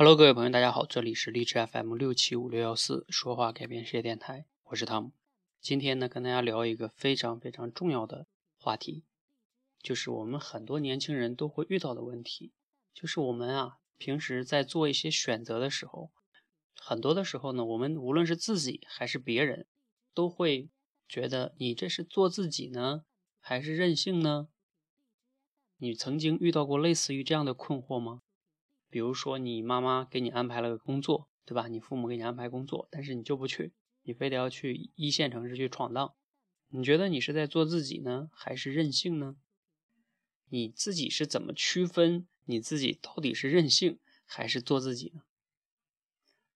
Hello，各位朋友，大家好，这里是荔枝 FM 六七五六幺四说话改变世界电台，我是汤姆。今天呢，跟大家聊一个非常非常重要的话题，就是我们很多年轻人都会遇到的问题，就是我们啊，平时在做一些选择的时候，很多的时候呢，我们无论是自己还是别人，都会觉得你这是做自己呢，还是任性呢？你曾经遇到过类似于这样的困惑吗？比如说，你妈妈给你安排了个工作，对吧？你父母给你安排工作，但是你就不去，你非得要去一线城市去闯荡。你觉得你是在做自己呢，还是任性呢？你自己是怎么区分你自己到底是任性还是做自己呢？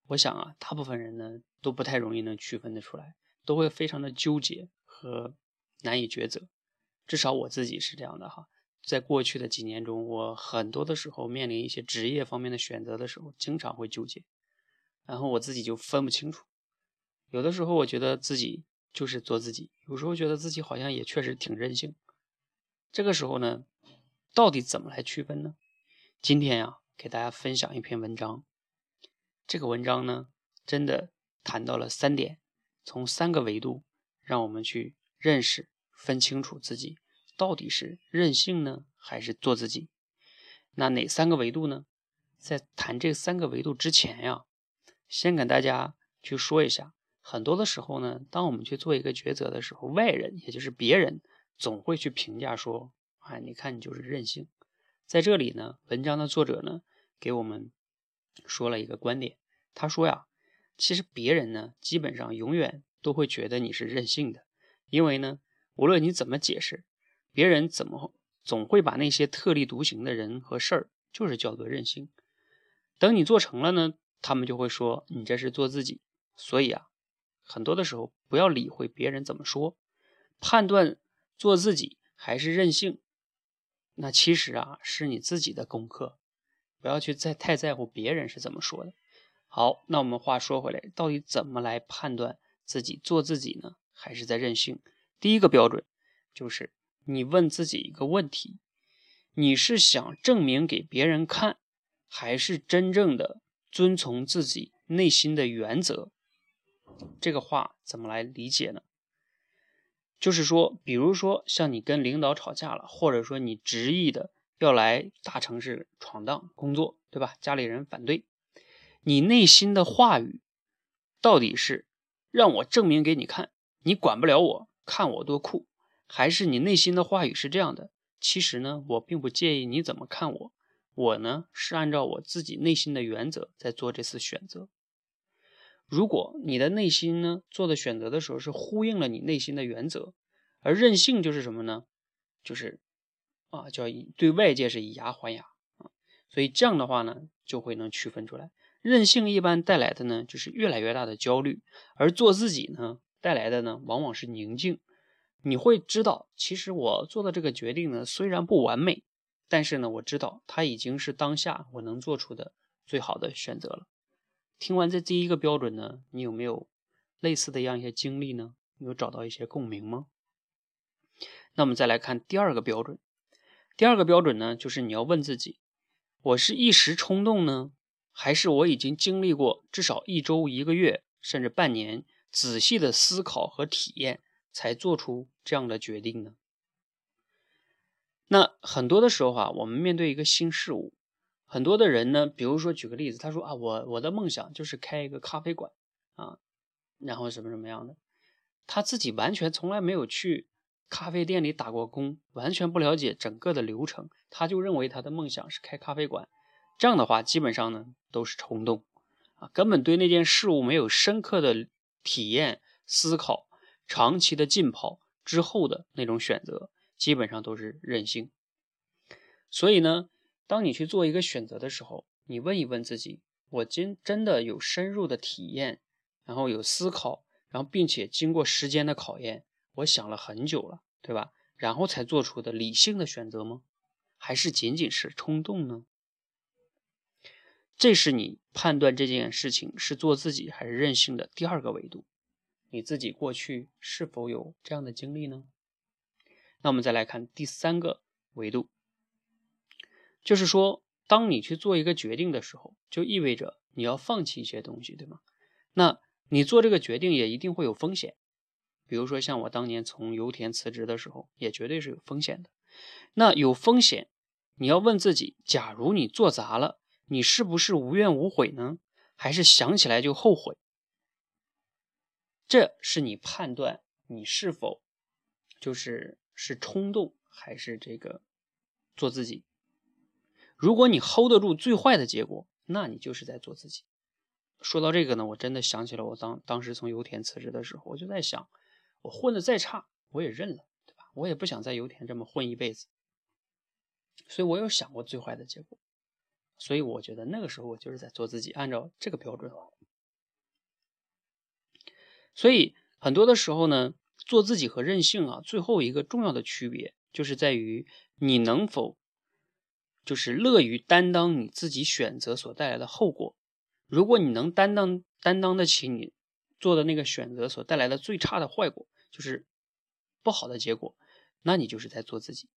我想啊，大部分人呢都不太容易能区分得出来，都会非常的纠结和难以抉择。至少我自己是这样的哈。在过去的几年中，我很多的时候面临一些职业方面的选择的时候，经常会纠结，然后我自己就分不清楚。有的时候我觉得自己就是做自己，有时候觉得自己好像也确实挺任性。这个时候呢，到底怎么来区分呢？今天呀，给大家分享一篇文章。这个文章呢，真的谈到了三点，从三个维度，让我们去认识、分清楚自己。到底是任性呢，还是做自己？那哪三个维度呢？在谈这三个维度之前呀，先跟大家去说一下，很多的时候呢，当我们去做一个抉择的时候，外人也就是别人总会去评价说：“哎，你看你就是任性。”在这里呢，文章的作者呢给我们说了一个观点，他说呀，其实别人呢基本上永远都会觉得你是任性的，因为呢，无论你怎么解释。别人怎么总会把那些特立独行的人和事儿，就是叫做任性。等你做成了呢，他们就会说你这是做自己。所以啊，很多的时候不要理会别人怎么说，判断做自己还是任性，那其实啊是你自己的功课。不要去再太在乎别人是怎么说的。好，那我们话说回来，到底怎么来判断自己做自己呢，还是在任性？第一个标准就是。你问自己一个问题：你是想证明给别人看，还是真正的遵从自己内心的原则？这个话怎么来理解呢？就是说，比如说像你跟领导吵架了，或者说你执意的要来大城市闯荡工作，对吧？家里人反对，你内心的话语到底是让我证明给你看，你管不了我，看我多酷？还是你内心的话语是这样的，其实呢，我并不介意你怎么看我，我呢是按照我自己内心的原则在做这次选择。如果你的内心呢做的选择的时候是呼应了你内心的原则，而任性就是什么呢？就是啊，叫对外界是以牙还牙啊，所以这样的话呢，就会能区分出来，任性一般带来的呢就是越来越大的焦虑，而做自己呢带来的呢往往是宁静。你会知道，其实我做的这个决定呢，虽然不完美，但是呢，我知道它已经是当下我能做出的最好的选择了。听完这第一个标准呢，你有没有类似的样一些经历呢？有找到一些共鸣吗？那我们再来看第二个标准。第二个标准呢，就是你要问自己：我是一时冲动呢，还是我已经经历过至少一周、一个月，甚至半年仔细的思考和体验？才做出这样的决定呢？那很多的时候啊，我们面对一个新事物，很多的人呢，比如说举个例子，他说啊，我我的梦想就是开一个咖啡馆啊，然后什么什么样的，他自己完全从来没有去咖啡店里打过工，完全不了解整个的流程，他就认为他的梦想是开咖啡馆，这样的话基本上呢都是冲动啊，根本对那件事物没有深刻的体验思考。长期的浸泡之后的那种选择，基本上都是任性。所以呢，当你去做一个选择的时候，你问一问自己：我今真的有深入的体验，然后有思考，然后并且经过时间的考验，我想了很久了，对吧？然后才做出的理性的选择吗？还是仅仅是冲动呢？这是你判断这件事情是做自己还是任性的第二个维度。你自己过去是否有这样的经历呢？那我们再来看第三个维度，就是说当你去做一个决定的时候，就意味着你要放弃一些东西，对吗？那你做这个决定也一定会有风险。比如说像我当年从油田辞职的时候，也绝对是有风险的。那有风险，你要问自己：假如你做砸了，你是不是无怨无悔呢？还是想起来就后悔？这是你判断你是否就是是冲动还是这个做自己。如果你 hold 得住最坏的结果，那你就是在做自己。说到这个呢，我真的想起了我当当时从油田辞职的时候，我就在想，我混的再差，我也认了，对吧？我也不想在油田这么混一辈子。所以我有想过最坏的结果，所以我觉得那个时候我就是在做自己，按照这个标准。所以很多的时候呢，做自己和任性啊，最后一个重要的区别就是在于你能否。就是乐于担当你自己选择所带来的后果。如果你能担当担当得起你做的那个选择所带来的最差的坏果，就是不好的结果，那你就是在做自己。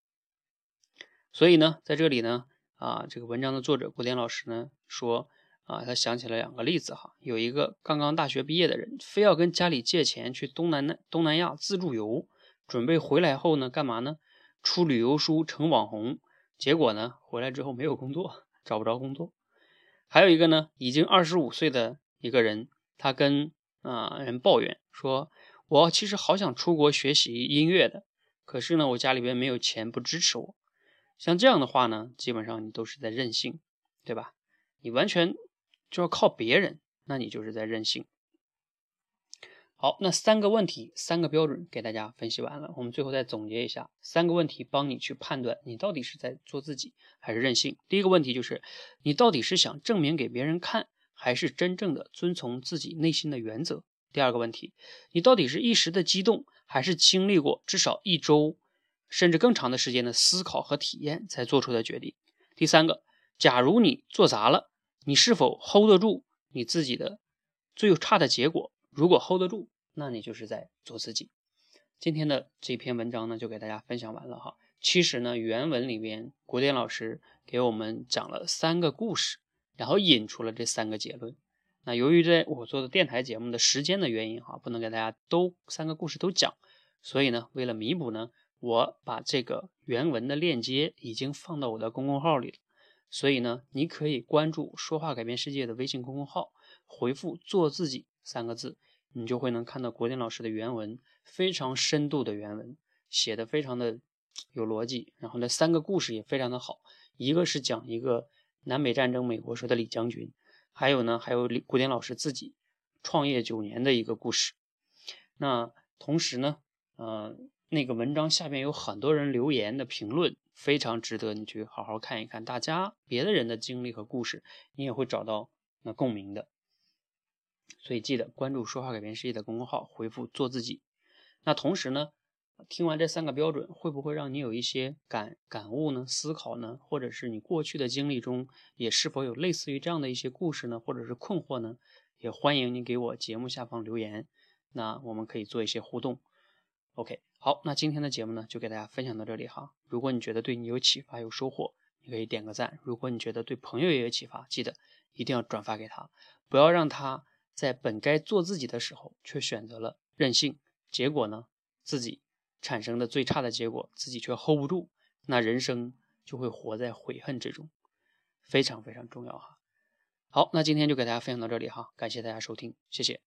所以呢，在这里呢，啊，这个文章的作者古典老师呢说，啊，他想起了两个例子哈，有一个刚刚大学毕业的人，非要跟家里借钱去东南东南亚自助游，准备回来后呢，干嘛呢？出旅游书，成网红。结果呢，回来之后没有工作，找不着工作。还有一个呢，已经二十五岁的一个人，他跟啊人抱怨说：“我其实好想出国学习音乐的，可是呢，我家里边没有钱，不支持我。”像这样的话呢，基本上你都是在任性，对吧？你完全就要靠别人，那你就是在任性。好，那三个问题，三个标准给大家分析完了。我们最后再总结一下，三个问题帮你去判断你到底是在做自己还是任性。第一个问题就是，你到底是想证明给别人看，还是真正的遵从自己内心的原则？第二个问题，你到底是一时的激动，还是经历过至少一周甚至更长的时间的思考和体验才做出的决定？第三个，假如你做砸了，你是否 hold 得住你自己的最差的结果？如果 hold 得住，那你就是在做自己。今天的这篇文章呢，就给大家分享完了哈。其实呢，原文里面古典老师给我们讲了三个故事，然后引出了这三个结论。那由于在我做的电台节目的时间的原因哈，不能给大家都三个故事都讲，所以呢，为了弥补呢，我把这个原文的链接已经放到我的公众号里了。所以呢，你可以关注“说话改变世界”的微信公众号，回复“做自己”三个字。你就会能看到国典老师的原文，非常深度的原文，写的非常的有逻辑。然后呢，三个故事也非常的好，一个是讲一个南北战争美国时的李将军，还有呢，还有李古典老师自己创业九年的一个故事。那同时呢，呃，那个文章下面有很多人留言的评论，非常值得你去好好看一看。大家别的人的经历和故事，你也会找到那共鸣的。所以记得关注“说话改变世界”的公众号，回复“做自己”。那同时呢，听完这三个标准，会不会让你有一些感感悟呢？思考呢？或者是你过去的经历中，也是否有类似于这样的一些故事呢？或者是困惑呢？也欢迎你给我节目下方留言，那我们可以做一些互动。OK，好，那今天的节目呢，就给大家分享到这里哈。如果你觉得对你有启发、有收获，你可以点个赞；如果你觉得对朋友也有启发，记得一定要转发给他，不要让他。在本该做自己的时候，却选择了任性，结果呢，自己产生的最差的结果，自己却 hold 不住，那人生就会活在悔恨之中，非常非常重要哈。好，那今天就给大家分享到这里哈，感谢大家收听，谢谢。